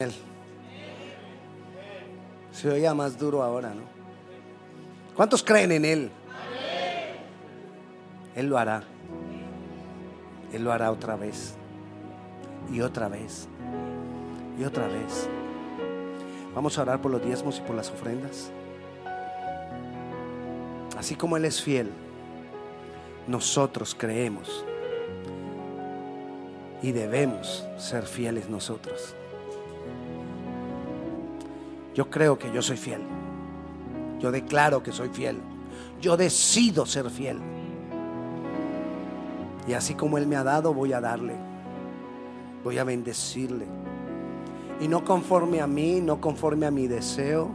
Él. Se oía más duro ahora, ¿no? ¿Cuántos creen en Él? Él lo hará. Él lo hará otra vez. Y otra vez. Y otra vez. Vamos a orar por los diezmos y por las ofrendas. Así como Él es fiel, nosotros creemos y debemos ser fieles nosotros. Yo creo que yo soy fiel. Yo declaro que soy fiel. Yo decido ser fiel. Y así como Él me ha dado, voy a darle. Voy a bendecirle. Y no conforme a mí, no conforme a mi deseo,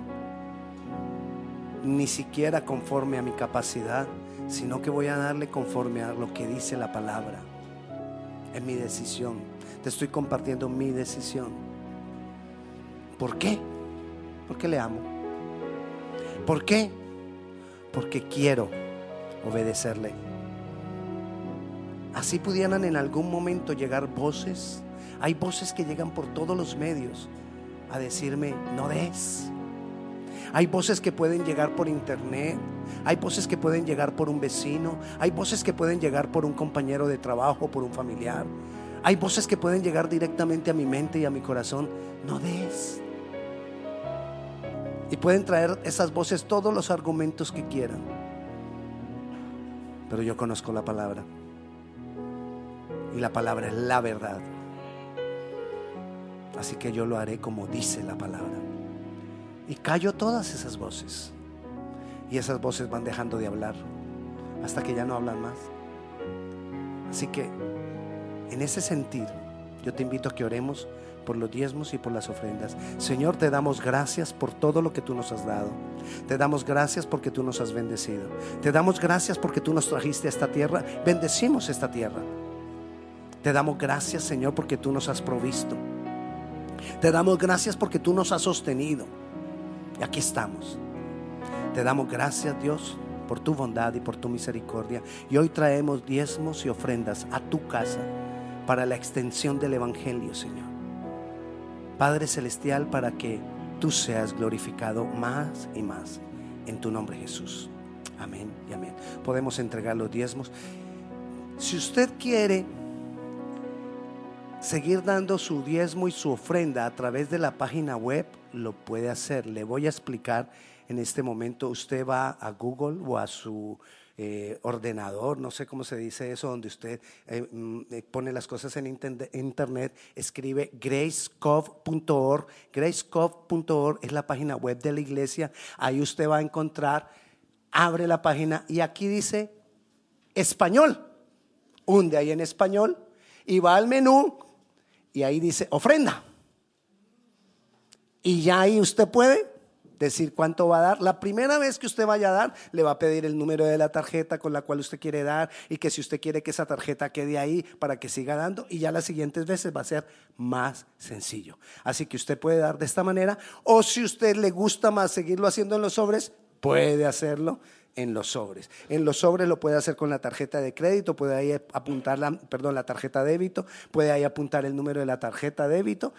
ni siquiera conforme a mi capacidad, sino que voy a darle conforme a lo que dice la palabra. Es mi decisión. Te estoy compartiendo mi decisión. ¿Por qué? Porque le amo. ¿Por qué? Porque quiero obedecerle. Así pudieran en algún momento llegar voces. Hay voces que llegan por todos los medios a decirme, no des. Hay voces que pueden llegar por internet. Hay voces que pueden llegar por un vecino. Hay voces que pueden llegar por un compañero de trabajo, por un familiar. Hay voces que pueden llegar directamente a mi mente y a mi corazón. No des. Y pueden traer esas voces todos los argumentos que quieran. Pero yo conozco la palabra. Y la palabra es la verdad. Así que yo lo haré como dice la palabra. Y callo todas esas voces. Y esas voces van dejando de hablar hasta que ya no hablan más. Así que en ese sentido, yo te invito a que oremos por los diezmos y por las ofrendas. Señor, te damos gracias por todo lo que tú nos has dado. Te damos gracias porque tú nos has bendecido. Te damos gracias porque tú nos trajiste a esta tierra. Bendecimos esta tierra. Te damos gracias, Señor, porque tú nos has provisto. Te damos gracias porque tú nos has sostenido. Y aquí estamos. Te damos gracias, Dios, por tu bondad y por tu misericordia. Y hoy traemos diezmos y ofrendas a tu casa para la extensión del Evangelio, Señor. Padre Celestial, para que tú seas glorificado más y más en tu nombre Jesús. Amén y amén. Podemos entregar los diezmos. Si usted quiere seguir dando su diezmo y su ofrenda a través de la página web, lo puede hacer. Le voy a explicar en este momento. Usted va a Google o a su eh, ordenador, no sé cómo se dice eso, donde usted eh, mm, eh, pone las cosas en internet, escribe gracecov.org. Gracecov.org es la página web de la iglesia. Ahí usted va a encontrar, abre la página y aquí dice español. Hunde ahí en español y va al menú y ahí dice ofrenda. Y ya ahí usted puede decir cuánto va a dar. La primera vez que usted vaya a dar, le va a pedir el número de la tarjeta con la cual usted quiere dar y que si usted quiere que esa tarjeta quede ahí para que siga dando y ya las siguientes veces va a ser más sencillo. Así que usted puede dar de esta manera o si usted le gusta más seguirlo haciendo en los sobres, puede hacerlo en los sobres. En los sobres lo puede hacer con la tarjeta de crédito, puede ahí apuntar la, perdón, la tarjeta de débito, puede ahí apuntar el número de la tarjeta de débito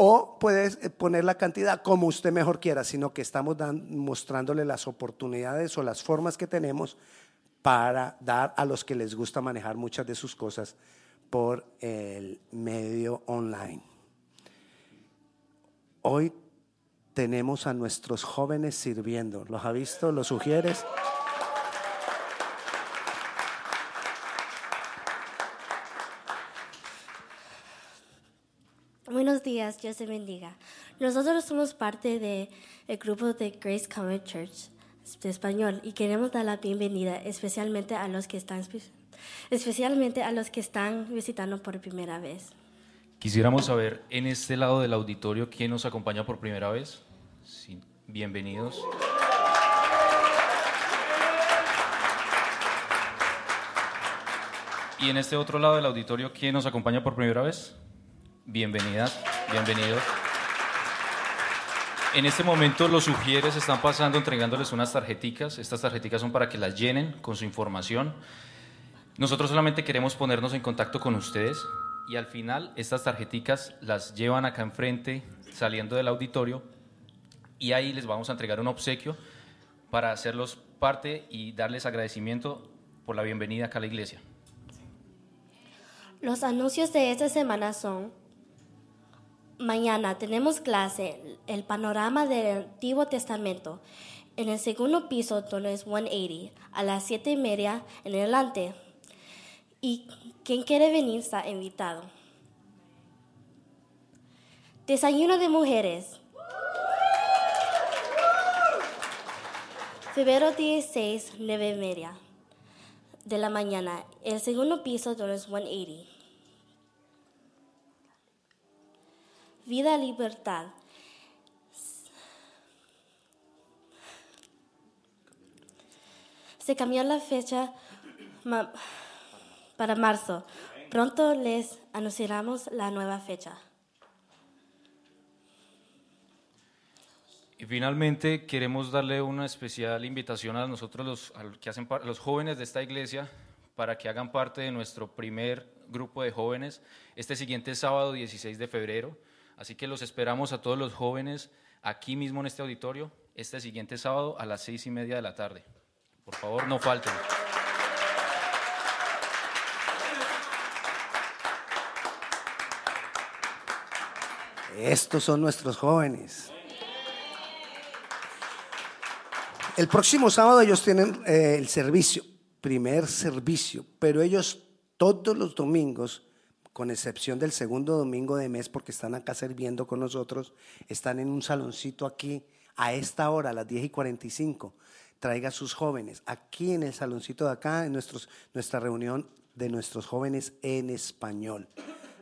o puedes eh, poner la cantidad como usted mejor quiera, sino que estamos mostrándole las oportunidades o las formas que tenemos para dar a los que les gusta manejar muchas de sus cosas por el medio online. Hoy tenemos a nuestros jóvenes sirviendo. ¿Los ha visto? ¿Los sugieres? Buenos días, Dios te bendiga. Nosotros somos parte del grupo de Grace Common Church de español y queremos dar la bienvenida especialmente a los que están especialmente a los que están visitando por primera vez. Quisiéramos saber en este lado del auditorio quién nos acompaña por primera vez. Sí, bienvenidos. Y en este otro lado del auditorio, ¿quién nos acompaña por primera vez? Bienvenidas, bienvenidos. En este momento los sugieres están pasando entregándoles unas tarjeticas. Estas tarjeticas son para que las llenen con su información. Nosotros solamente queremos ponernos en contacto con ustedes y al final estas tarjeticas las llevan acá enfrente saliendo del auditorio y ahí les vamos a entregar un obsequio para hacerlos parte y darles agradecimiento por la bienvenida acá a la iglesia. Los anuncios de esta semana son, mañana tenemos clase, el panorama del Antiguo Testamento, en el segundo piso, donde es 180, a las siete y media en adelante. Y quien quiere venir está invitado. Desayuno de mujeres. Febrero 16, 9 y media de la mañana. El segundo piso, donde es 180. Vida, libertad. Se cambió la fecha para marzo. Pronto les anunciaremos la nueva fecha. Y finalmente queremos darle una especial invitación a nosotros los, que hacen los jóvenes de esta iglesia para que hagan parte de nuestro primer grupo de jóvenes este siguiente sábado 16 de febrero. Así que los esperamos a todos los jóvenes aquí mismo en este auditorio este siguiente sábado a las seis y media de la tarde. Por favor, no falten. Estos son nuestros jóvenes. El próximo sábado ellos tienen eh, el servicio, primer servicio, pero ellos todos los domingos, con excepción del segundo domingo de mes, porque están acá sirviendo con nosotros, están en un saloncito aquí a esta hora, a las 10 y 45. Traiga a sus jóvenes aquí en el saloncito de acá, en nuestra reunión de nuestros jóvenes en español.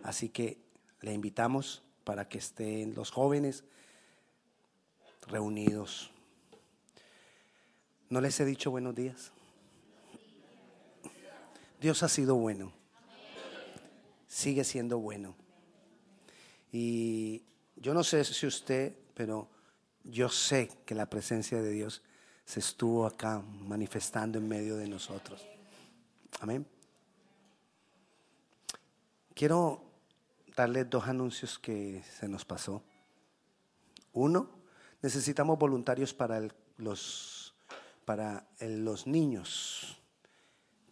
Así que le invitamos para que estén los jóvenes reunidos. ¿No les he dicho buenos días? Dios ha sido bueno. Sigue siendo bueno. Y yo no sé si usted, pero yo sé que la presencia de Dios se estuvo acá manifestando en medio de nosotros. Amén. Quiero darles dos anuncios que se nos pasó. Uno, necesitamos voluntarios para los, para los niños.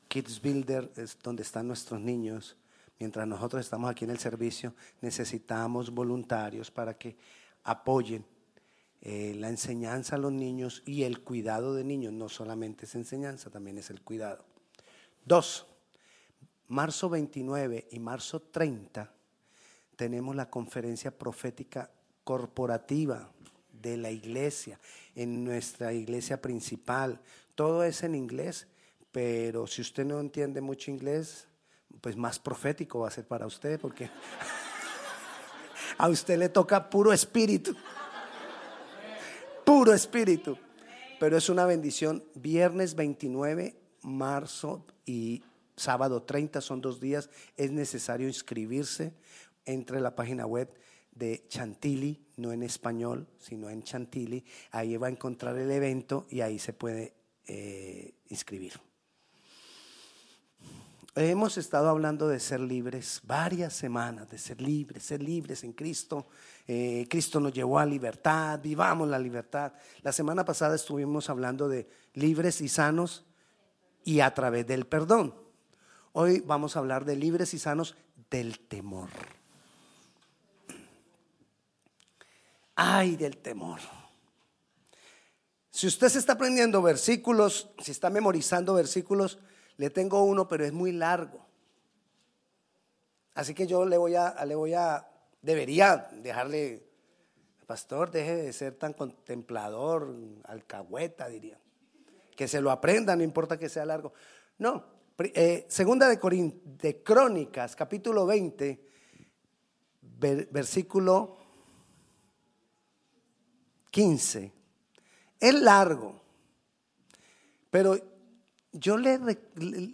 Kids Builder es donde están nuestros niños. Mientras nosotros estamos aquí en el servicio, necesitamos voluntarios para que apoyen eh, la enseñanza a los niños y el cuidado de niños. No solamente es enseñanza, también es el cuidado. Dos, marzo 29 y marzo 30 tenemos la conferencia profética corporativa de la iglesia, en nuestra iglesia principal. Todo es en inglés, pero si usted no entiende mucho inglés, pues más profético va a ser para usted, porque a usted le toca puro espíritu, puro espíritu. Pero es una bendición. Viernes 29, marzo y sábado 30 son dos días. Es necesario inscribirse. Entre la página web de Chantilly, no en español, sino en Chantilly. Ahí va a encontrar el evento y ahí se puede eh, inscribir. Hemos estado hablando de ser libres varias semanas, de ser libres, ser libres en Cristo. Eh, Cristo nos llevó a libertad, vivamos la libertad. La semana pasada estuvimos hablando de libres y sanos y a través del perdón. Hoy vamos a hablar de libres y sanos del temor. Ay, del temor. Si usted se está aprendiendo versículos, si está memorizando versículos, le tengo uno, pero es muy largo. Así que yo le voy a, le voy a, debería dejarle, pastor, deje de ser tan contemplador, alcahueta, diría. Que se lo aprenda, no importa que sea largo. No, eh, segunda de, Corin- de Crónicas, capítulo 20, ver- versículo 15. Es largo, pero yo le,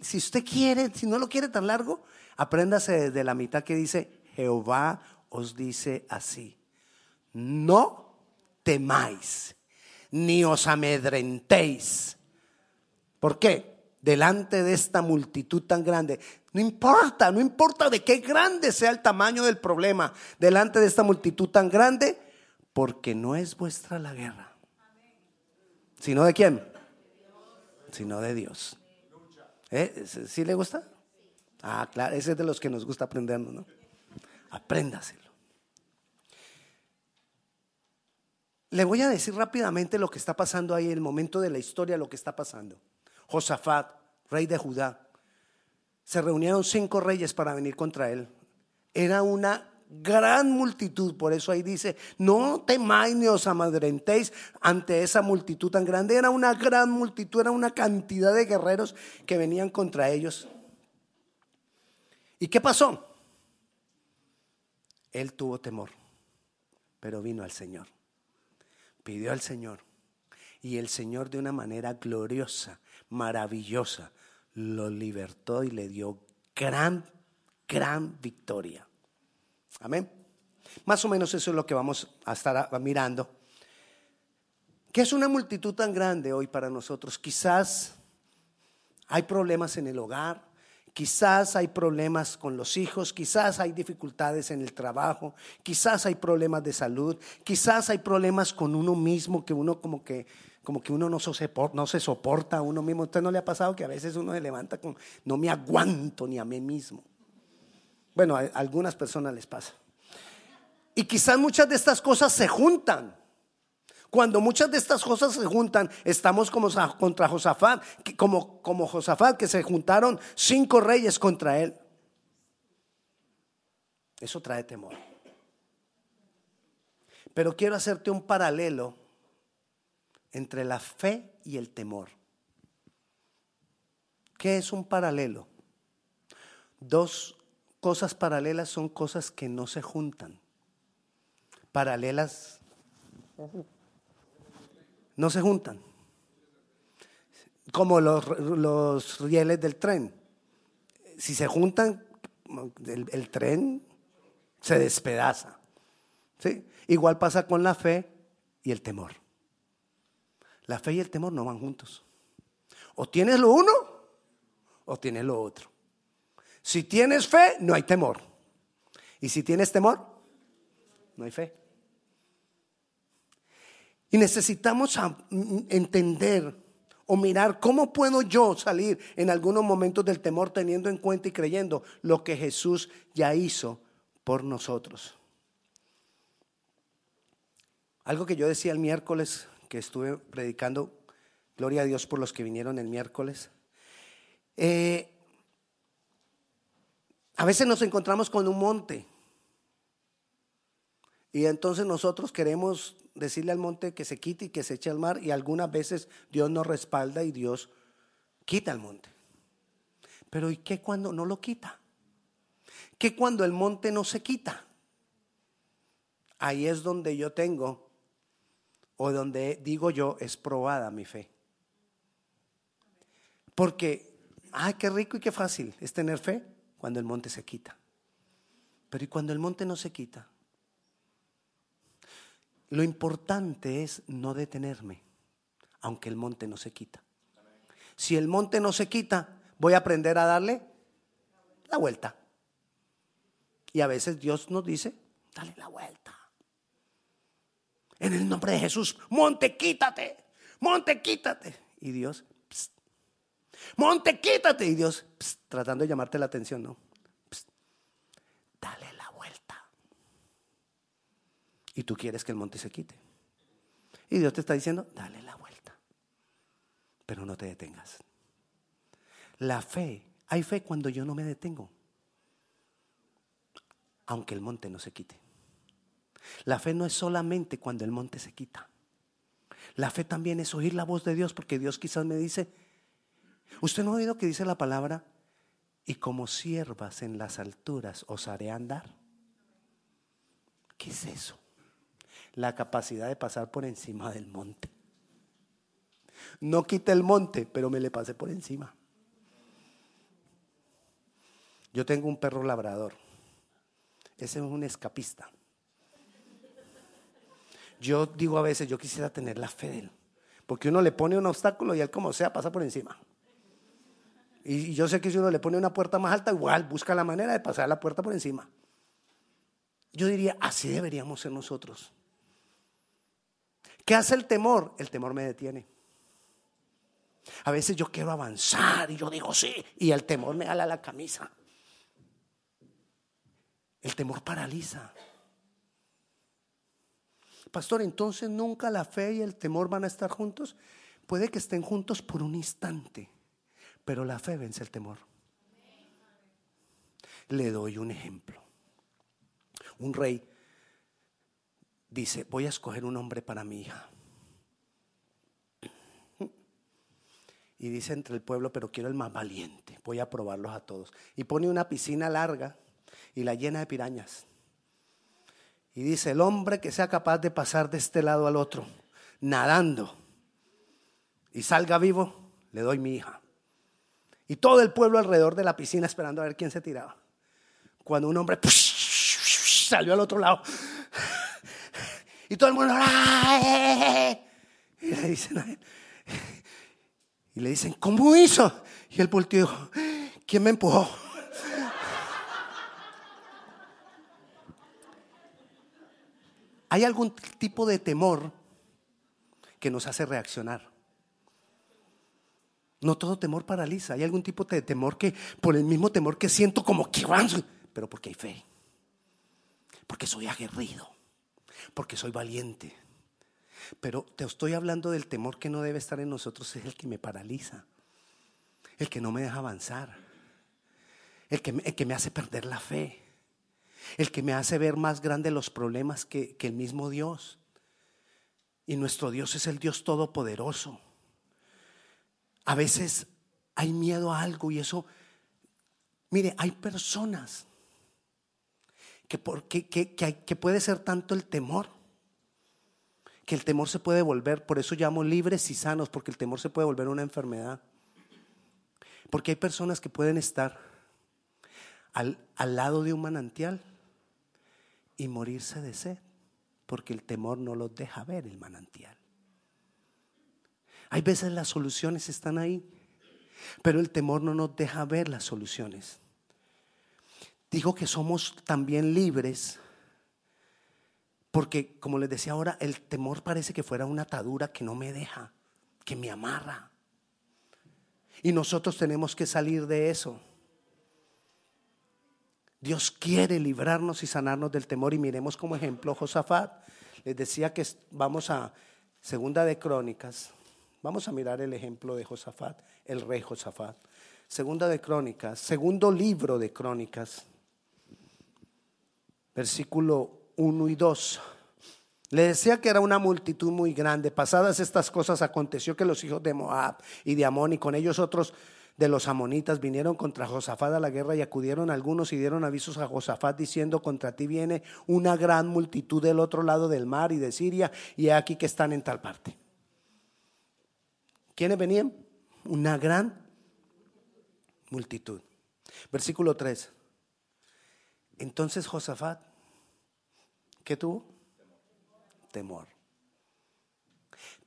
si usted quiere, si no lo quiere tan largo, apréndase desde la mitad que dice, Jehová os dice así, no temáis, ni os amedrentéis. ¿Por qué? Delante de esta multitud tan grande. No importa, no importa de qué grande sea el tamaño del problema delante de esta multitud tan grande, porque no es vuestra la guerra. ¿Sino de quién? Sino de Dios. ¿Eh? ¿Sí le gusta? Ah, claro, ese es de los que nos gusta aprendernos, ¿no? Apréndaselo. Le voy a decir rápidamente lo que está pasando ahí, el momento de la historia, lo que está pasando. Josafat, rey de Judá, se reunieron cinco reyes para venir contra él. Era una gran multitud, por eso ahí dice, no temáis ni os amadrentéis ante esa multitud tan grande. Era una gran multitud, era una cantidad de guerreros que venían contra ellos. ¿Y qué pasó? Él tuvo temor, pero vino al Señor. Pidió al Señor. Y el Señor de una manera gloriosa, maravillosa, lo libertó y le dio gran, gran victoria. Amén. Más o menos eso es lo que vamos a estar mirando. ¿Qué es una multitud tan grande hoy para nosotros? Quizás hay problemas en el hogar, Quizás hay problemas con los hijos, quizás hay dificultades en el trabajo, quizás hay problemas de salud, quizás hay problemas con uno mismo que uno como que como que uno no se, no se soporta a uno mismo. ¿Usted no le ha pasado que a veces uno se levanta con no me aguanto ni a mí mismo? Bueno, a algunas personas les pasa. Y quizás muchas de estas cosas se juntan. Cuando muchas de estas cosas se juntan, estamos como contra Josafat, como, como Josafat, que se juntaron cinco reyes contra él. Eso trae temor. Pero quiero hacerte un paralelo entre la fe y el temor. ¿Qué es un paralelo? Dos cosas paralelas son cosas que no se juntan. Paralelas no se juntan. Como los, rieles del tren. Si se juntan, el, tren se despedaza. Igual pasa con la fe y el temor. La fe y el temor no van juntos. O tienes lo uno o tienes lo otro. Si tienes fe, no hay temor. Y si tienes temor, no hay fe. Y necesitamos entender o mirar cómo puedo yo salir en algunos momentos del temor teniendo en cuenta y creyendo lo que Jesús ya hizo por nosotros. Algo que yo decía el miércoles que estuve predicando, gloria a Dios por los que vinieron el miércoles. Eh, a veces nos encontramos con un monte y entonces nosotros queremos decirle al monte que se quite y que se eche al mar y algunas veces Dios nos respalda y Dios quita el monte. Pero ¿y qué cuando no lo quita? ¿Qué cuando el monte no se quita? Ahí es donde yo tengo o donde digo yo es probada mi fe. Porque, ay, qué rico y qué fácil es tener fe cuando el monte se quita. Pero ¿y cuando el monte no se quita? Lo importante es no detenerme, aunque el monte no se quita. Si el monte no se quita, voy a aprender a darle la vuelta. Y a veces Dios nos dice, dale la vuelta. En el nombre de Jesús, monte, quítate. Monte, quítate. Y Dios, monte, quítate. Y Dios, tratando de llamarte la atención, ¿no? dale la y tú quieres que el monte se quite. Y Dios te está diciendo, dale la vuelta, pero no te detengas. La fe, hay fe cuando yo no me detengo, aunque el monte no se quite. La fe no es solamente cuando el monte se quita. La fe también es oír la voz de Dios, porque Dios quizás me dice, usted no ha oído que dice la palabra, y como siervas en las alturas os haré andar. ¿Qué es eso? la capacidad de pasar por encima del monte. No quite el monte, pero me le pasé por encima. Yo tengo un perro labrador. Ese es un escapista. Yo digo a veces, yo quisiera tener la fe de él. Porque uno le pone un obstáculo y él como sea pasa por encima. Y yo sé que si uno le pone una puerta más alta, igual busca la manera de pasar la puerta por encima. Yo diría, así deberíamos ser nosotros. ¿Qué hace el temor? El temor me detiene. A veces yo quiero avanzar y yo digo sí, y el temor me ala la camisa. El temor paraliza. Pastor, entonces nunca la fe y el temor van a estar juntos. Puede que estén juntos por un instante, pero la fe vence el temor. Le doy un ejemplo. Un rey dice, voy a escoger un hombre para mi hija. Y dice entre el pueblo, pero quiero el más valiente. Voy a probarlos a todos. Y pone una piscina larga y la llena de pirañas. Y dice, el hombre que sea capaz de pasar de este lado al otro, nadando, y salga vivo, le doy mi hija. Y todo el pueblo alrededor de la piscina esperando a ver quién se tiraba. Cuando un hombre salió al otro lado. Y todo el mundo, y le dicen y le dicen, ¿cómo hizo? Y él volteó ¿quién me empujó? Hay algún tipo de temor que nos hace reaccionar. No todo temor paraliza. Hay algún tipo de temor que, por el mismo temor que siento, como que pero porque hay fe. Porque soy aguerrido. Porque soy valiente. Pero te estoy hablando del temor que no debe estar en nosotros, es el que me paraliza. El que no me deja avanzar. El que, el que me hace perder la fe el que me hace ver más grandes los problemas que, el mismo Dios. Y nuestro Dios es el Dios todopoderoso. A veces hay miedo a algo y eso, mire, hay personas que, por, que, que, puede ser tanto el temor, que el temor se puede volver, por eso llamo libres y sanos, porque el temor se puede volver una enfermedad. Porque hay personas que pueden estar al, al lado de un manantial y morirse de sed, porque el temor no los deja ver el manantial. Hay veces las soluciones están ahí, pero el temor no nos deja ver las soluciones. Digo que somos también libres, porque como les decía ahora, el temor parece que fuera una atadura que no me deja, que me amarra. Y nosotros tenemos que salir de eso. Dios quiere librarnos y sanarnos del temor y miremos como ejemplo Josafat. Les decía que vamos a Segunda de Crónicas. Vamos a mirar el ejemplo de Josafat, el rey Josafat. Segunda de Crónicas, segundo libro de Crónicas, versículo 1 y 2. Le decía que era una multitud muy grande. Pasadas estas cosas aconteció que los hijos de Moab y de Amón y con ellos otros de los amonitas vinieron contra Josafat a la guerra y acudieron algunos y dieron avisos a Josafat diciendo contra ti viene una gran multitud del otro lado del mar y de Siria y aquí que están en tal parte. ¿Quiénes venían? Una gran multitud. Versículo 3. Entonces Josafat, ¿qué tuvo? Temor.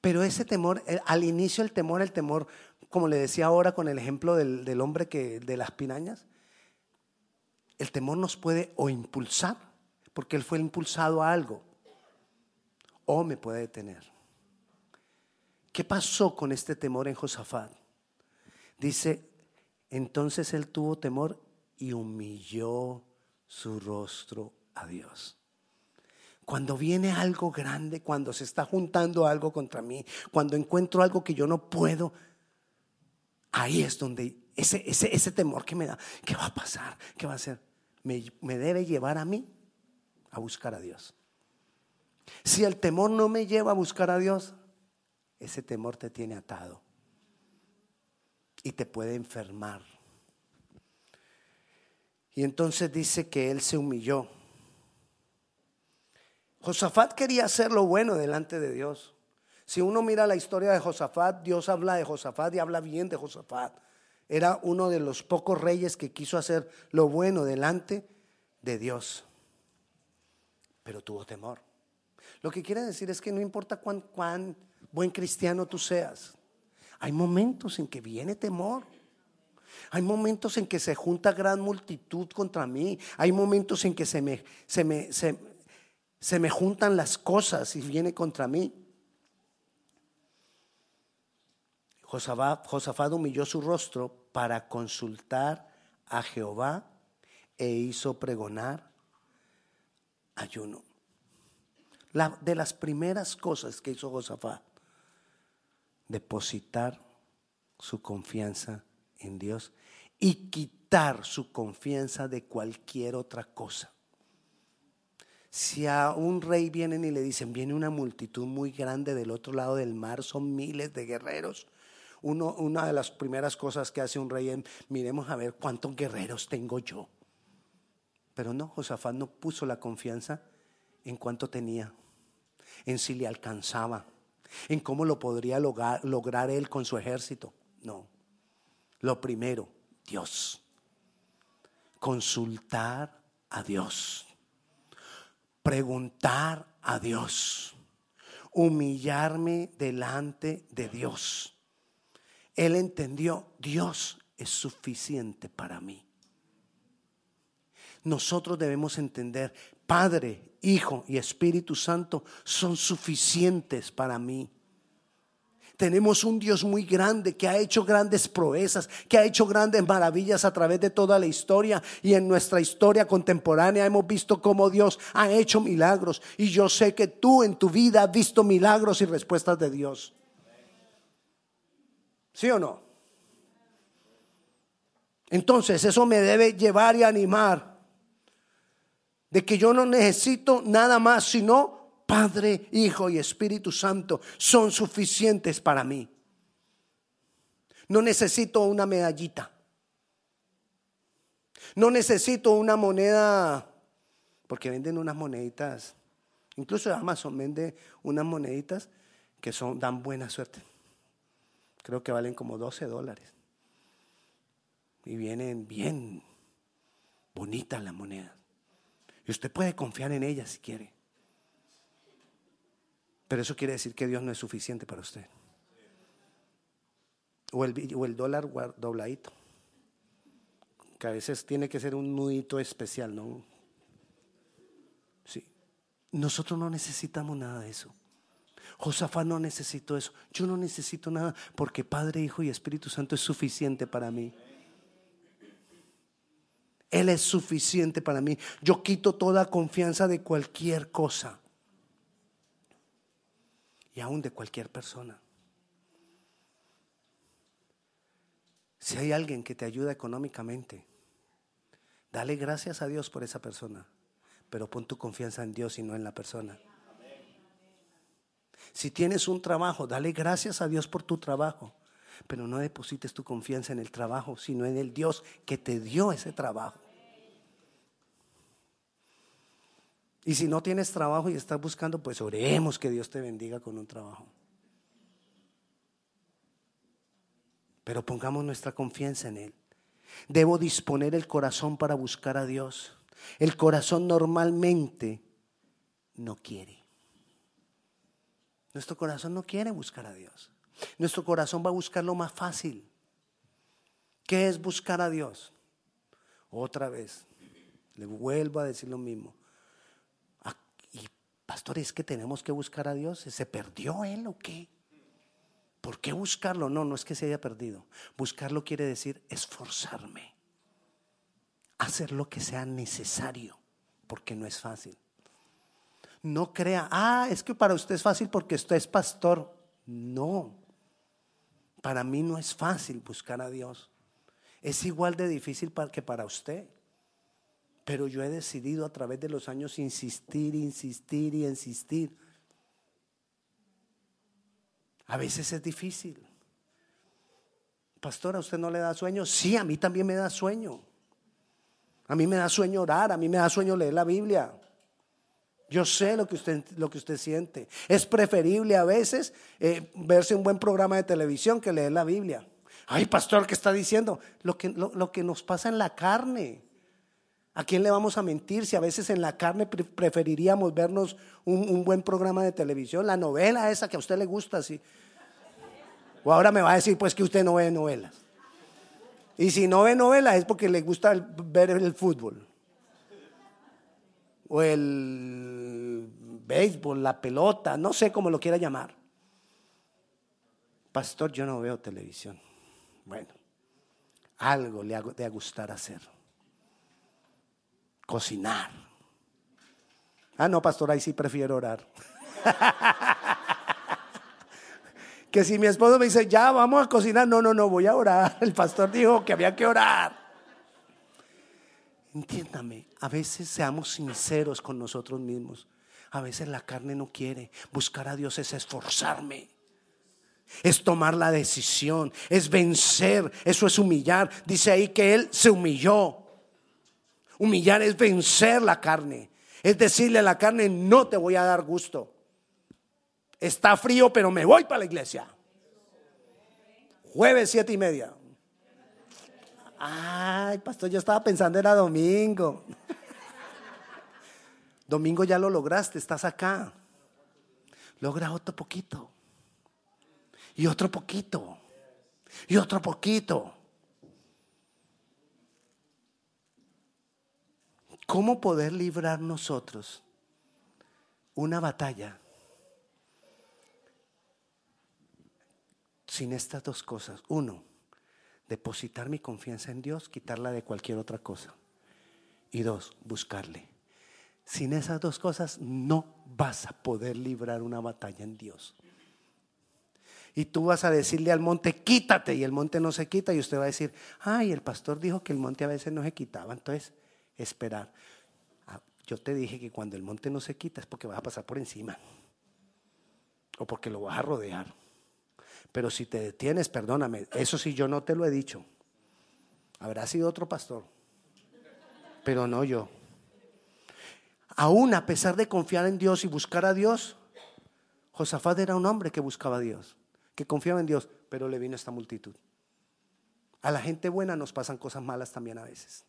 Pero ese temor, al inicio el temor, el temor como le decía ahora con el ejemplo del, hombre que, de las pinañas, el temor nos puede o impulsar, porque él fue impulsado a algo, o me puede detener. ¿Qué pasó con este temor en Josafat? Dice, entonces él tuvo temor y humilló su rostro a Dios. Cuando viene algo grande, cuando se está juntando algo contra mí, cuando encuentro algo que yo no puedo, Ahí es donde ese, temor que me da, ¿qué va a pasar? ¿Qué va a hacer? Me debe llevar a mí a buscar a Dios. Si el temor no me lleva a buscar a Dios, ese temor te tiene atado y te puede enfermar. Y entonces dice que él se humilló. Josafat quería hacer lo bueno delante de Dios. Si uno mira la historia de Josafat, Dios habla de Josafat y habla bien de Josafat. Era uno de los pocos reyes que quiso hacer lo bueno delante de Dios. Pero tuvo temor. Lo que quiere decir es que no importa cuán, buen cristiano tú seas, hay momentos en que viene temor. Hay momentos en que se junta gran multitud contra mí. Hay momentos en que se me, se me, se, me juntan las cosas y viene contra mí. Josafat humilló su rostro para consultar a Jehová e hizo pregonar ayuno. De las primeras cosas que hizo Josafat, depositar su confianza en Dios y quitar su confianza de cualquier otra cosa. Si a un rey vienen y le dicen, viene una multitud muy grande del otro lado del mar, son miles de guerreros, una de las primeras cosas que hace un rey es, miremos a ver cuántos guerreros tengo yo. Pero no, Josafat no puso la confianza en cuánto tenía, en si le alcanzaba, en cómo lo podría lograr, lograr él con su ejército. No. Lo primero, Dios. Consultar a Dios. Preguntar a Dios. Humillarme delante de Dios. Él entendió, Dios es suficiente para mí. Nosotros debemos entender, Padre, Hijo y Espíritu Santo son suficientes para mí. Tenemos un Dios muy grande que ha hecho grandes proezas, que ha hecho grandes maravillas a través de toda la historia y en nuestra historia contemporánea hemos visto cómo Dios ha hecho milagros y yo sé que tú en tu vida has visto milagros y respuestas de Dios. ¿Sí o no? Entonces eso me debe llevar y animar de que yo no necesito nada más sino Padre, Hijo y Espíritu Santo son suficientes para mí. No necesito una medallita. No necesito una moneda, porque venden unas moneditas. Incluso Amazon vende unas moneditas que son, dan buena suerte. Creo que valen como 12 dólares. Y vienen bien bonitas las monedas. Y usted puede confiar en ellas si quiere. Pero eso quiere decir que Dios no es suficiente para usted. O el, o el dólar dobladito. Que a veces tiene que ser un nudito especial, ¿no? Sí. Nosotros no necesitamos nada de eso. Josafat no necesito eso. Yo no necesito nada porque Padre, Hijo y Espíritu Santo es suficiente para mí. Él es suficiente para mí. Yo quito toda confianza de cualquier cosa y aún de cualquier persona. Si hay alguien que te ayuda económicamente, dale gracias a Dios por esa persona, pero pon tu confianza en Dios y no en la persona. Si tienes un trabajo, dale gracias a Dios por tu trabajo, pero no deposites tu confianza en el trabajo, sino en el Dios que te dio ese trabajo. Y si no tienes trabajo y estás buscando, pues oremos que Dios te bendiga con un trabajo. Pero pongamos nuestra confianza en Él. Debo disponer el corazón para buscar a Dios. El corazón normalmente no quiere. Nuestro corazón no quiere buscar a Dios. Nuestro corazón va a buscar lo más fácil. ¿Qué es buscar a Dios? Otra vez, le vuelvo a decir lo mismo. Pastor, es que tenemos que buscar a Dios. ¿Se perdió Él o qué? ¿Por qué buscarlo? No, no es que se haya perdido. Buscarlo quiere decir esforzarme. Hacer lo que sea necesario, porque no es fácil. No crea, ah, es que para usted es fácil porque usted es pastor. No, para mí no es fácil buscar a Dios. Es igual de difícil que para usted. Pero yo he decidido a través de los años insistir, insistir y insistir. A veces es difícil. Pastor, ¿a usted no le da sueño? Sí, a mí también me da sueño. A mí me da sueño orar, a mí me da sueño leer la Biblia. Yo sé lo que usted, lo que usted siente. Es preferible a veces eh, verse un buen programa de televisión que leer la Biblia. Ay, pastor, ¿qué está diciendo? Lo que, lo que nos pasa en la carne. ¿A quién le vamos a mentir si a veces en la carne preferiríamos vernos un, buen programa de televisión, la novela esa que a usted le gusta? ¿sí? O ahora me va a decir pues que usted no ve novelas. Y si no ve novela es porque le gusta ver el fútbol. O el béisbol, la pelota, no sé cómo lo quiera llamar. Pastor, yo no veo televisión. Bueno, algo le ha de gustar hacer. Cocinar. Ah, no, pastor, ahí sí prefiero orar. que si mi esposo me dice, ya vamos a cocinar, no, no, no, voy a orar. El pastor dijo que había que orar. Entiéndame, a veces seamos sinceros con nosotros mismos. A veces la carne no quiere. Buscar a Dios es esforzarme. Es tomar la decisión, es vencer, eso es humillar. Dice ahí que Él se humilló. Humillar es vencer la carne. Es decirle a la carne, no te voy a dar gusto. Está frío, pero me voy para la iglesia. Jueves siete y media. Ay, pastor, yo estaba pensando era domingo. Domingo ya lo lograste, estás acá. Logra otro poquito. Y otro poquito. Y otro poquito. ¿Cómo poder librar nosotros una batalla sin estas dos cosas? Uno, depositar mi confianza en Dios, quitarla de cualquier otra cosa. Y dos, buscarle. Sin esas dos cosas no vas a poder librar una batalla en Dios. Y tú vas a decirle al monte, quítate, y el monte no se quita, y usted va a decir, ay, el pastor dijo que el monte a veces no se quitaba. Entonces, esperar. Ah, yo te dije que cuando el monte no se quita es porque vas a pasar por encima. O porque lo vas a rodear. Pero si te detienes, perdóname, eso sí yo no te lo he dicho. Habrá sido otro pastor. Pero no yo. Aún a pesar de confiar en Dios y buscar a Dios, Josafat era un hombre que buscaba a Dios, que confiaba en Dios, pero le vino esta multitud. A la gente buena nos pasan cosas malas también a veces.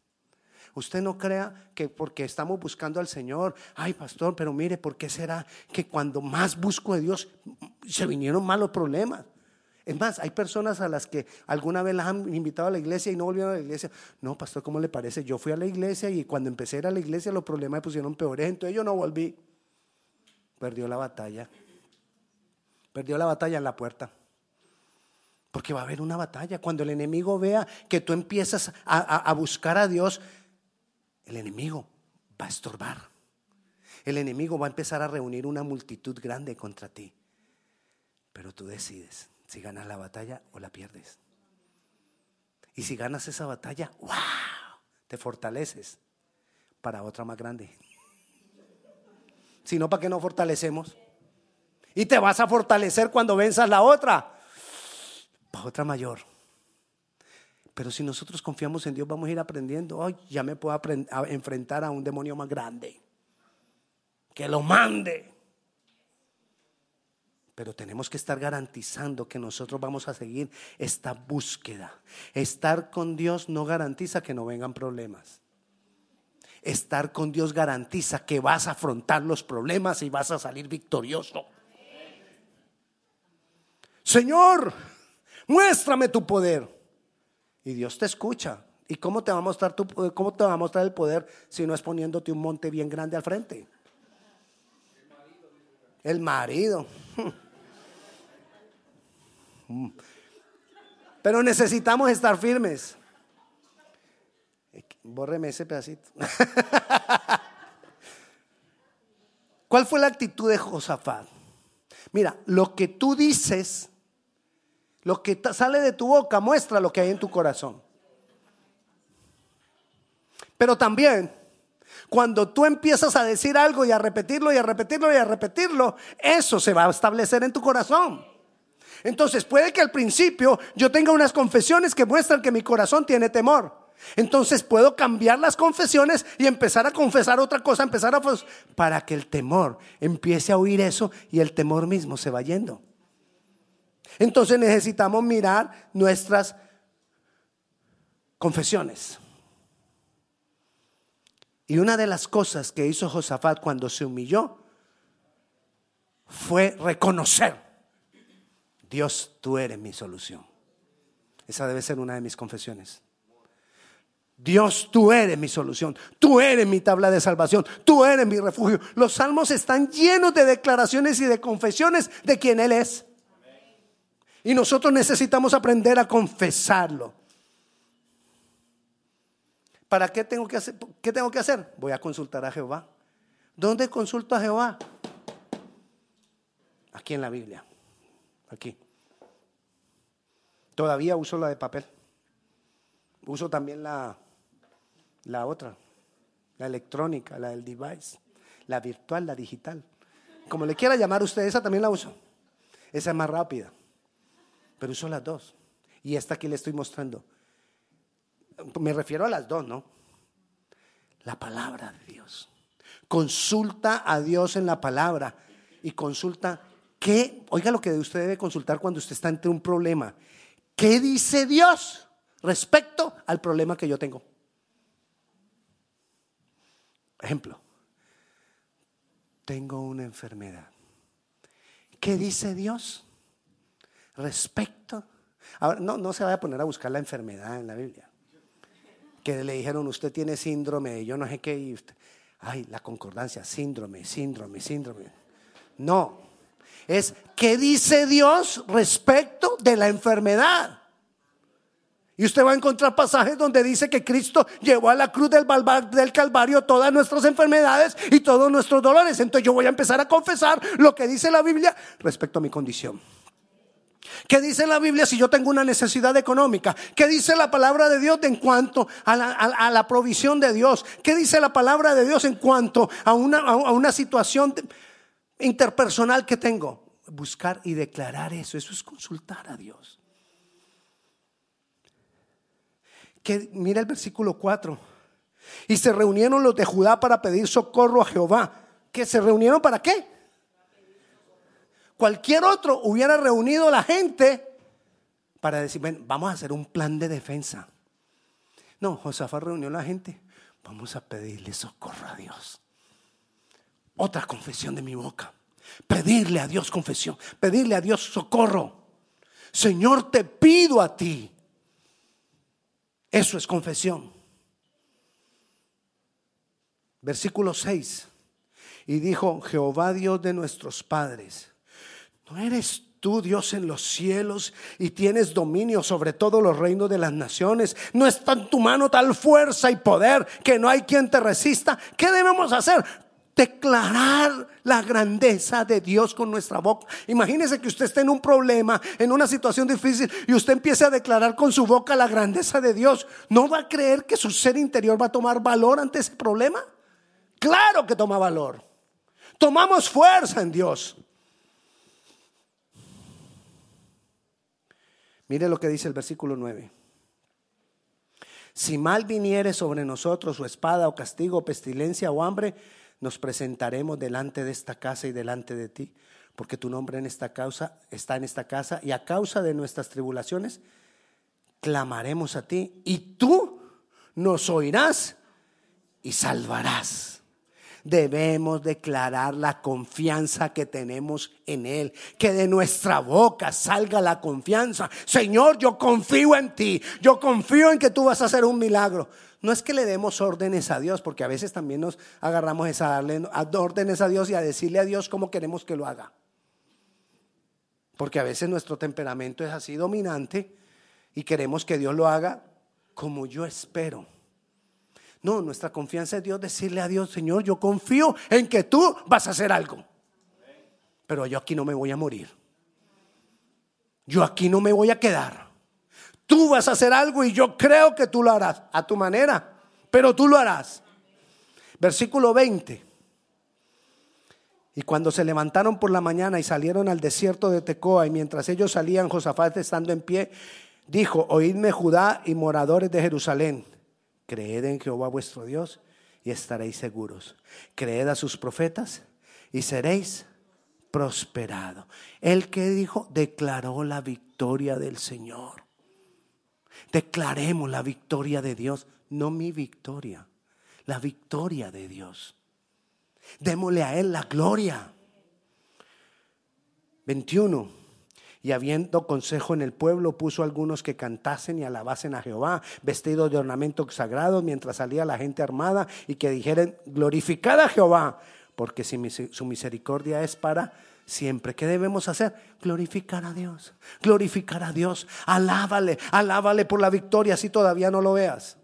Usted no crea que porque estamos buscando al Señor, ay pastor, pero mire, ¿por qué será que cuando más busco a Dios se vinieron malos problemas? Es más, hay personas a las que alguna vez las han invitado a la iglesia y no volvieron a la iglesia. No, pastor, ¿cómo le parece? Yo fui a la iglesia y cuando empecé a ir a la iglesia los problemas me pusieron peores, entonces yo no volví. Perdió la batalla. Perdió la batalla en la puerta. Porque va a haber una batalla. Cuando el enemigo vea que tú empiezas a, buscar a Dios, el enemigo va a estorbar. El enemigo va a empezar a reunir una multitud grande contra ti. Pero tú decides si ganas la batalla o la pierdes. Y si ganas esa batalla, ¡wow! Te fortaleces para otra más grande. Si no, ¿para qué no fortalecemos? Y te vas a fortalecer cuando venzas la otra, para otra mayor. Pero si nosotros confiamos en Dios, vamos a ir aprendiendo. Hoy ya me puedo enfrentar a un demonio más grande. Que lo mande. Pero tenemos que estar garantizando que nosotros vamos a seguir esta búsqueda. Estar con Dios no garantiza que no vengan problemas. Estar con Dios garantiza que vas a afrontar los problemas y vas a salir victorioso. Señor, muéstrame tu poder. Y Dios te escucha. ¿Y cómo te va a mostrar tu, cómo te va a mostrar el poder si no es poniéndote un monte bien grande al frente? El marido. Mm. Pero necesitamos estar firmes. Bórreme ese pedacito. ¿Cuál fue la actitud de Josafat? Mira, lo que tú dices, lo que sale de tu boca muestra lo que hay en tu corazón. Pero también, cuando tú empiezas a decir algo y a repetirlo y a repetirlo y a repetirlo, eso se va a establecer en tu corazón. Entonces puede que al principio yo tenga unas confesiones que muestran que mi corazón tiene temor. Entonces puedo cambiar las confesiones y empezar a confesar otra cosa, empezar a para que el temor empiece a oír eso y el temor mismo se va yendo. Entonces necesitamos mirar nuestras confesiones. Y una de las cosas que hizo Josafat cuando se humilló fue reconocer Dios, tú eres mi solución. Esa debe ser una de mis confesiones. Dios, tú eres mi solución, tú eres mi tabla de salvación, tú eres mi refugio. Los salmos están llenos de declaraciones y de confesiones de quien Él es. Y nosotros necesitamos aprender a confesarlo. ¿Para qué tengo que hacer? ¿Qué tengo que hacer? Voy a consultar a Jehová. ¿Dónde consulto a Jehová? Aquí en la Biblia. Aquí. Todavía uso la de papel. Uso también la, la otra, la electrónica, la del device, la virtual, la digital. Como le quiera llamar usted, esa también la uso. Esa es más rápida. Pero uso las dos. Y esta aquí le estoy mostrando. Me refiero a las dos, ¿no? La palabra de Dios. Consulta a Dios en la palabra y consulta qué, oiga lo que usted debe consultar cuando usted está ante un problema. ¿Qué dice Dios respecto al problema que yo tengo? Ejemplo, tengo una enfermedad. ¿Qué dice Dios respecto? Ahora, no, no se vaya a poner a buscar la enfermedad en la Biblia. Que le dijeron, usted tiene síndrome, yo no sé qué, y ay, la concordancia, síndrome, síndrome, síndrome. No, es qué dice Dios respecto de la enfermedad. Y usted va a encontrar pasajes donde dice que Cristo llevó a la cruz del, del, Calvario todas nuestras enfermedades y todos nuestros dolores. Entonces yo voy a empezar a confesar lo que dice la Biblia respecto a mi condición. ¿Qué dice la Biblia si yo tengo una necesidad económica? ¿Qué dice la palabra de Dios en cuanto a la, provisión de Dios? ¿Qué dice la palabra de Dios en cuanto a una, situación interpersonal que tengo? Buscar y declarar eso. Eso es consultar a Dios. que mira el versículo 4. Y se reunieron los de Judá para pedir socorro a Jehová. ¿Que se reunieron para qué? Cualquier otro hubiera reunido a la gente para decir, vamos a hacer un plan de defensa. No, Josafat reunió a la gente. Vamos a pedirle socorro a Dios. Otra confesión de mi boca. Pedirle a Dios confesión. Pedirle a Dios socorro. Señor, te pido a ti eso es confesión. Versículo 6. Y dijo, Jehová Dios de nuestros padres, ¿no eres tú Dios en los cielos y tienes dominio sobre todos los reinos de las naciones? ¿No está en tu mano tal fuerza y poder que no hay quien te resista? ¿Qué debemos hacer? declarar la grandeza de Dios con nuestra boca. Imagínese que usted esté en un problema, en una situación difícil y usted empiece a declarar con su boca la grandeza de Dios. ¿No va a creer que su ser interior va a tomar valor ante ese problema? Claro que toma valor. Tomamos fuerza en Dios. Mire lo que dice el versículo 9. Si mal viniere sobre nosotros o espada o castigo, pestilencia o hambre, nos presentaremos delante de esta casa y delante de ti, porque tu nombre en esta causa está en esta casa y a causa de nuestras tribulaciones clamaremos a ti y tú nos oirás y salvarás. Debemos declarar la confianza que tenemos en Él. Que de nuestra boca salga la confianza. Señor, yo confío en ti. Yo confío en que tú vas a hacer un milagro. No es que le demos órdenes a Dios, porque a veces también nos agarramos a darle órdenes a Dios y a decirle a Dios cómo queremos que lo haga. Porque a veces nuestro temperamento es así dominante y queremos que Dios lo haga como yo espero. No, nuestra confianza es Dios decirle a Dios, Señor, yo confío en que tú vas a hacer algo. Pero yo aquí no me voy a morir. Yo aquí no me voy a quedar. Tú vas a hacer algo y yo creo que tú lo harás a tu manera, pero tú lo harás. Versículo 20. Y cuando se levantaron por la mañana y salieron al desierto de Tecoa, y mientras ellos salían, Josafat estando en pie, dijo, oídme Judá y moradores de Jerusalén, creed en Jehová vuestro Dios y estaréis seguros. Creed a sus profetas y seréis prosperados. El que dijo, declaró la victoria del Señor. Declaremos la victoria de Dios, no mi victoria, la victoria de Dios. Démosle a Él la gloria. 21. Y habiendo consejo en el pueblo, puso algunos que cantasen y alabasen a Jehová, vestidos de ornamentos sagrados, mientras salía la gente armada, y que dijeren, glorificad a Jehová, porque si su misericordia es para siempre. ¿Qué debemos hacer? Glorificar a Dios, glorificar a Dios, alábale, alábale por la victoria si todavía no lo veas.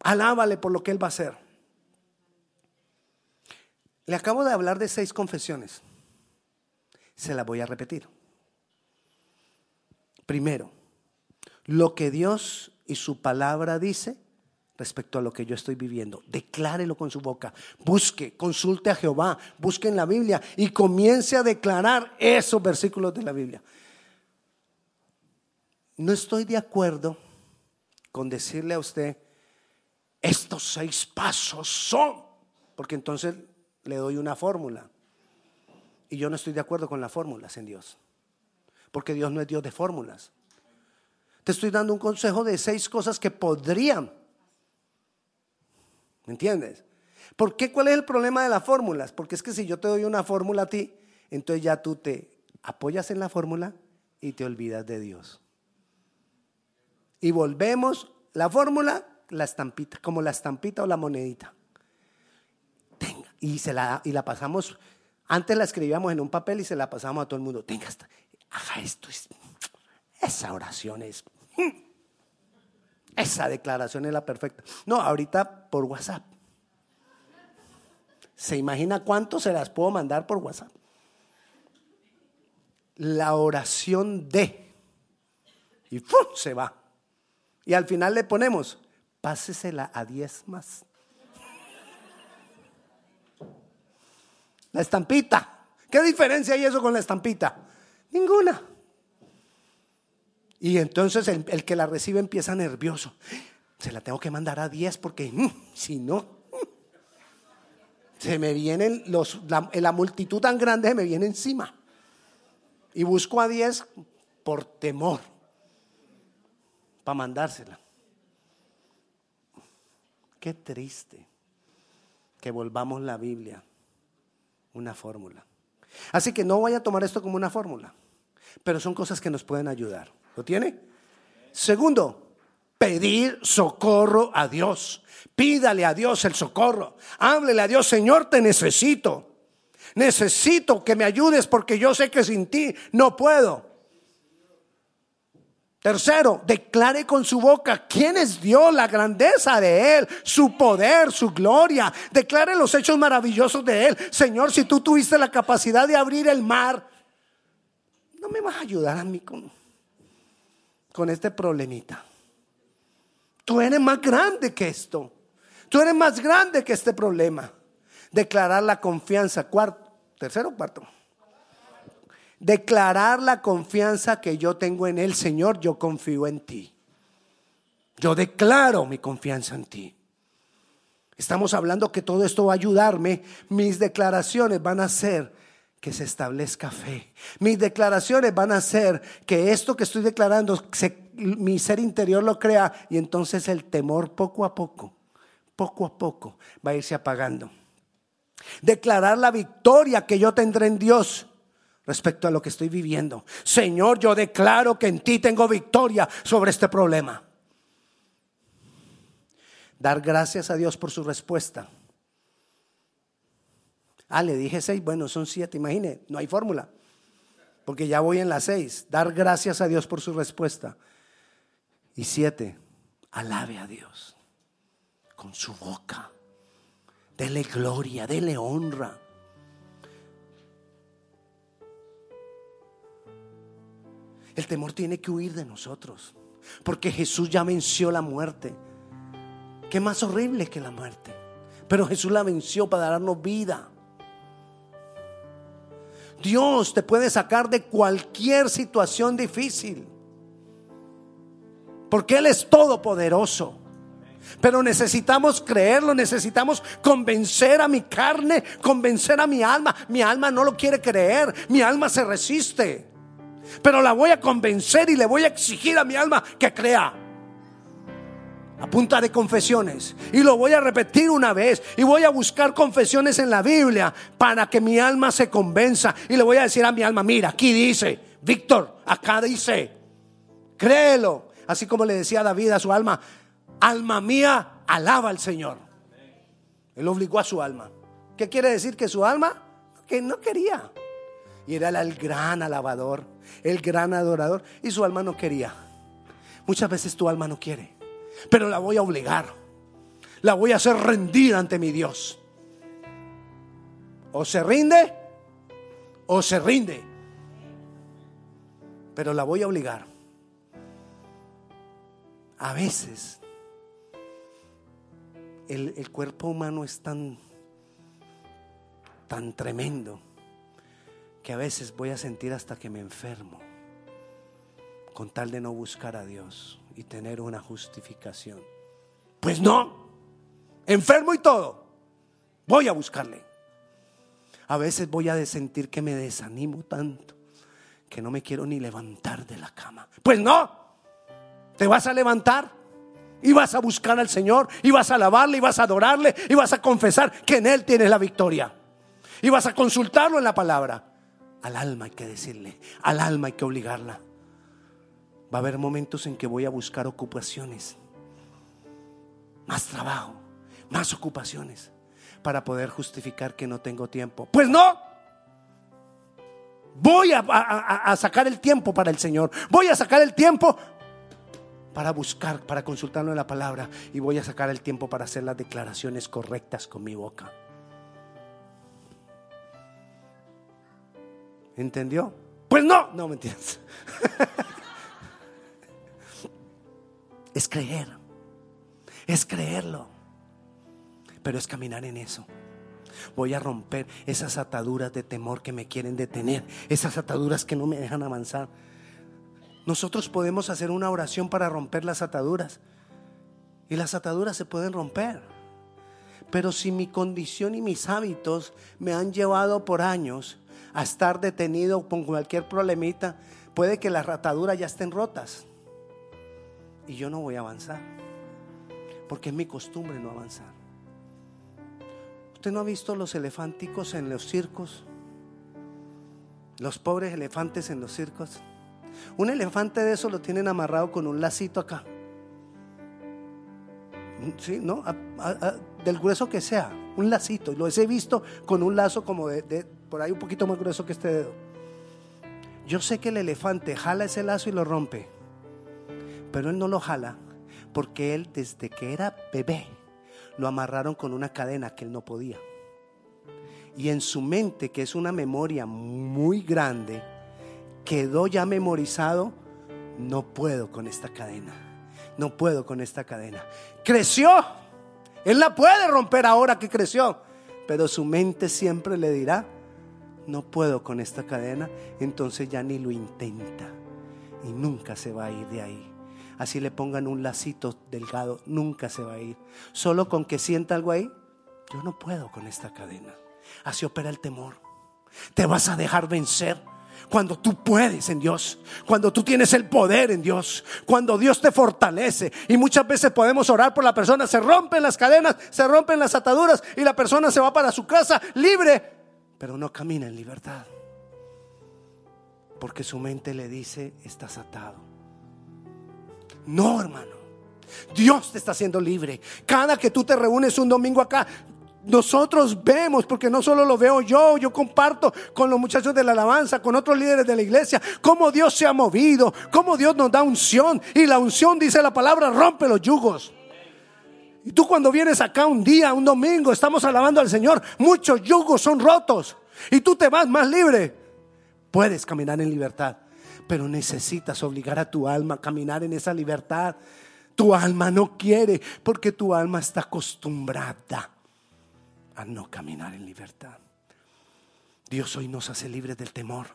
Alábale por lo que Él va a hacer. Le acabo de hablar de seis confesiones se la voy a repetir. Primero, lo que Dios y su palabra dice respecto a lo que yo estoy viviendo. Declárelo con su boca. Busque, consulte a Jehová, busque en la Biblia y comience a declarar esos versículos de la Biblia. No estoy de acuerdo con decirle a usted, estos seis pasos son, porque entonces le doy una fórmula. Y yo no estoy de acuerdo con las fórmulas en Dios. Porque Dios no es Dios de fórmulas. Te estoy dando un consejo de seis cosas que podrían. ¿Me entiendes? ¿Por qué? ¿Cuál es el problema de las fórmulas? Porque es que si yo te doy una fórmula a ti, entonces ya tú te apoyas en la fórmula y te olvidas de Dios. Y volvemos, la fórmula, la estampita, como la estampita o la monedita. y, se la, y la pasamos antes la escribíamos en un papel y se la pasábamos a todo el mundo. Tenga, haga esto. esa oración es. Esa declaración es la perfecta. No, ahorita por WhatsApp. ¿Se imagina cuánto se las puedo mandar por WhatsApp? La oración de. Y se va. Y al final le ponemos, pásesela a 10 más. La estampita. ¿Qué diferencia hay eso con la estampita? Ninguna. Y entonces el, que la recibe empieza nervioso. Se la tengo que mandar a 10 porque mm, si no, mm, se me vienen los, la, la, multitud tan grande se me viene encima. Y busco a 10 por temor para mandársela. Qué triste que volvamos la Biblia una fórmula. Así que no voy a tomar esto como una fórmula, pero son cosas que nos pueden ayudar. ¿Lo tiene? Segundo, pedir socorro a Dios. Pídale a Dios el socorro. Háblele a Dios, Señor, te necesito. Necesito que me ayudes porque yo sé que sin ti no puedo. Tercero, declare con su boca quién es Dios, la grandeza de Él, su poder, su gloria. Declare los hechos maravillosos de Él. Señor, si tú tuviste la capacidad de abrir el mar, no me vas a ayudar a mí con, con este problemita. Tú eres más grande que esto. Tú eres más grande que este problema. Declarar la confianza. Cuarto, tercero cuarto declarar la confianza que yo tengo en el Señor, yo confío en ti. Yo declaro mi confianza en ti. Estamos hablando que todo esto va a ayudarme. Mis declaraciones van a hacer que se establezca fe. Mis declaraciones van a hacer que esto que estoy declarando, mi ser interior lo crea y entonces el temor poco a poco, poco a poco va a irse apagando. Declarar la victoria que yo tendré en Dios respecto a lo que estoy viviendo. Señor, yo declaro que en ti tengo victoria sobre este problema. Dar gracias a Dios por su respuesta. Ah, le dije seis, bueno, son siete, imagine, no hay fórmula, porque ya voy en las seis. Dar gracias a Dios por su respuesta. Y siete, alabe a Dios con su boca. Dele gloria, dele honra. El temor tiene que huir de nosotros. Porque Jesús ya venció la muerte. ¿Qué más horrible que la muerte? Pero Jesús la venció para darnos vida. Dios te puede sacar de cualquier situación difícil. Porque Él es todopoderoso. Pero necesitamos creerlo, necesitamos convencer a mi carne, convencer a mi alma. Mi alma no lo quiere creer, mi alma se resiste pero la voy a convencer y le voy a exigir a mi alma que crea. a punta de confesiones. Y lo voy a repetir una vez. Y voy a buscar confesiones en la Biblia para que mi alma se convenza. Y le voy a decir a mi alma, mira, aquí dice, Víctor, acá dice, créelo. Así como le decía David a su alma, alma mía, alaba al Señor. Él obligó a su alma. ¿Qué quiere decir? Que su alma, que no quería. Y era el gran alabador, el gran adorador. Y su alma no quería. Muchas veces tu alma no quiere pero la voy a obligar. La voy a hacer rendir ante mi Dios. O se rinde o se rinde. Pero la voy a obligar. A veces el, cuerpo humano es tan, tan tremendo que a veces voy a sentir hasta que me enfermo con tal de no buscar a Dios y tener una justificación. Pues no, enfermo y todo, voy a buscarle. A veces voy a sentir que me desanimo tanto que no me quiero ni levantar de la cama. Pues no, te vas a levantar y vas a buscar al Señor y vas a alabarle y vas a adorarle y vas a confesar que en Él tienes la victoria. Y vas a consultarlo en la palabra. Al alma hay que decirle, al alma hay que obligarla. Va a haber momentos en que voy a buscar ocupaciones, más trabajo, más ocupaciones, para poder justificar que no tengo tiempo. Pues no. Voy a, sacar el tiempo para el Señor. Voy a sacar el tiempo para buscar, para consultarlo en la palabra. Y voy a sacar el tiempo para hacer las declaraciones correctas con mi boca. ¿Entendió? Pues no, no mentiras. es creer, es creerlo, pero es caminar en eso. Voy a romper esas ataduras de temor que me quieren detener, esas ataduras que no me dejan avanzar. Nosotros podemos hacer una oración para romper las ataduras y las ataduras se pueden romper. Pero si mi condición y mis hábitos me han llevado por años a estar detenido con cualquier problemita, puede que las ataduras ya estén rotas y yo no voy a avanzar. Porque es mi costumbre no avanzar. ¿Usted no ha visto los elefánticos en los circos? Los pobres elefantes en los circos. Un elefante de eso lo tienen amarrado con un lacito acá. Sí, ¿no? del grueso que sea, un lacito. Lo he visto con un lazo como de, por ahí un poquito más grueso que este dedo. Yo sé que el elefante jala ese lazo y lo rompe. Pero él no lo jala porque él desde que era bebé lo amarraron con una cadena que él no podía. Y en su mente, que es una memoria muy grande, quedó ya memorizado, no puedo con esta cadena, no puedo con esta cadena. Creció, él la puede romper ahora que creció, pero su mente siempre le dirá, no puedo con esta cadena, entonces ya ni lo intenta y nunca se va a ir de ahí así le pongan un lacito delgado, nunca se va a ir. Solo con que sienta algo ahí, yo no puedo con esta cadena. Así opera el temor. Te vas a dejar vencer cuando tú puedes en Dios, cuando tú tienes el poder en Dios, cuando Dios te fortalece. Y muchas veces podemos orar por la persona, se rompen las cadenas, se rompen las ataduras y la persona se va para su casa libre, pero no camina en libertad. Porque su mente le dice, estás atado. No, hermano. Dios te está haciendo libre. Cada que tú te reúnes un domingo acá, nosotros vemos, porque no solo lo veo yo, yo comparto con los muchachos de la alabanza, con otros líderes de la iglesia, cómo Dios se ha movido, cómo Dios nos da unción. Y la unción, dice la palabra, rompe los yugos. Y tú cuando vienes acá un día, un domingo, estamos alabando al Señor, muchos yugos son rotos. Y tú te vas más libre. Puedes caminar en libertad pero necesitas obligar a tu alma a caminar en esa libertad. Tu alma no quiere porque tu alma está acostumbrada a no caminar en libertad. Dios hoy nos hace libres del temor.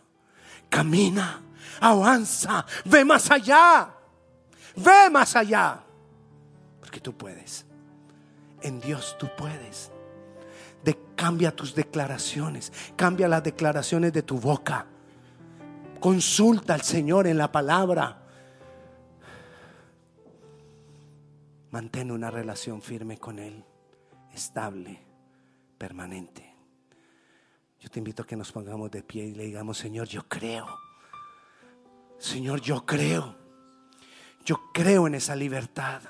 Camina, avanza, ve más allá, ve más allá, porque tú puedes. En Dios tú puedes. De, cambia tus declaraciones, cambia las declaraciones de tu boca. Consulta al Señor en la palabra. Mantén una relación firme con Él, estable, permanente. Yo te invito a que nos pongamos de pie y le digamos, Señor, yo creo. Señor, yo creo. Yo creo en esa libertad.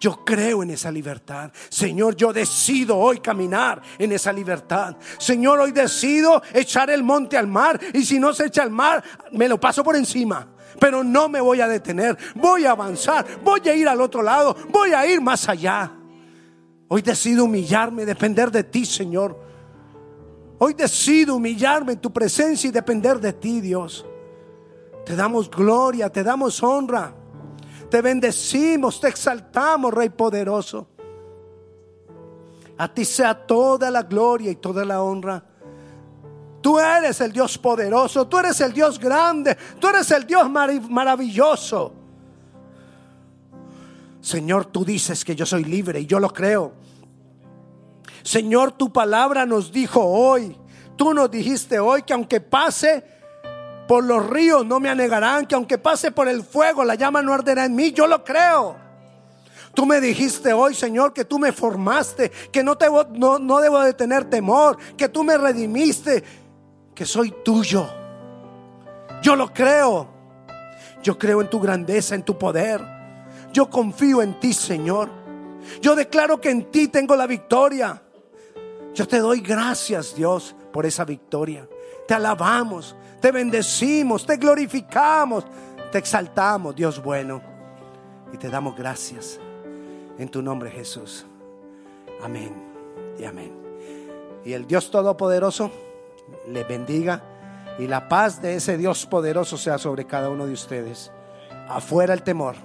Yo creo en esa libertad. Señor, yo decido hoy caminar en esa libertad. Señor, hoy decido echar el monte al mar. Y si no se echa al mar, me lo paso por encima. Pero no me voy a detener. Voy a avanzar. Voy a ir al otro lado. Voy a ir más allá. Hoy decido humillarme, depender de ti, Señor. Hoy decido humillarme en tu presencia y depender de ti, Dios. Te damos gloria, te damos honra. Te bendecimos, te exaltamos, Rey poderoso. A ti sea toda la gloria y toda la honra. Tú eres el Dios poderoso, tú eres el Dios grande, tú eres el Dios maravilloso. Señor, tú dices que yo soy libre y yo lo creo. Señor, tu palabra nos dijo hoy, tú nos dijiste hoy que aunque pase por los ríos no me anegarán, que aunque pase por el fuego la llama no arderá en mí, yo lo creo. Tú me dijiste hoy, Señor, que tú me formaste, que no, te, no, no debo de tener temor, que tú me redimiste, que soy tuyo. Yo lo creo. Yo creo en tu grandeza, en tu poder. Yo confío en ti, Señor. Yo declaro que en ti tengo la victoria. Yo te doy gracias, Dios, por esa victoria. Te alabamos, te bendecimos, te glorificamos, te exaltamos, Dios bueno. Y te damos gracias en tu nombre, Jesús. Amén y amén. Y el Dios Todopoderoso le bendiga y la paz de ese Dios poderoso sea sobre cada uno de ustedes. Afuera el temor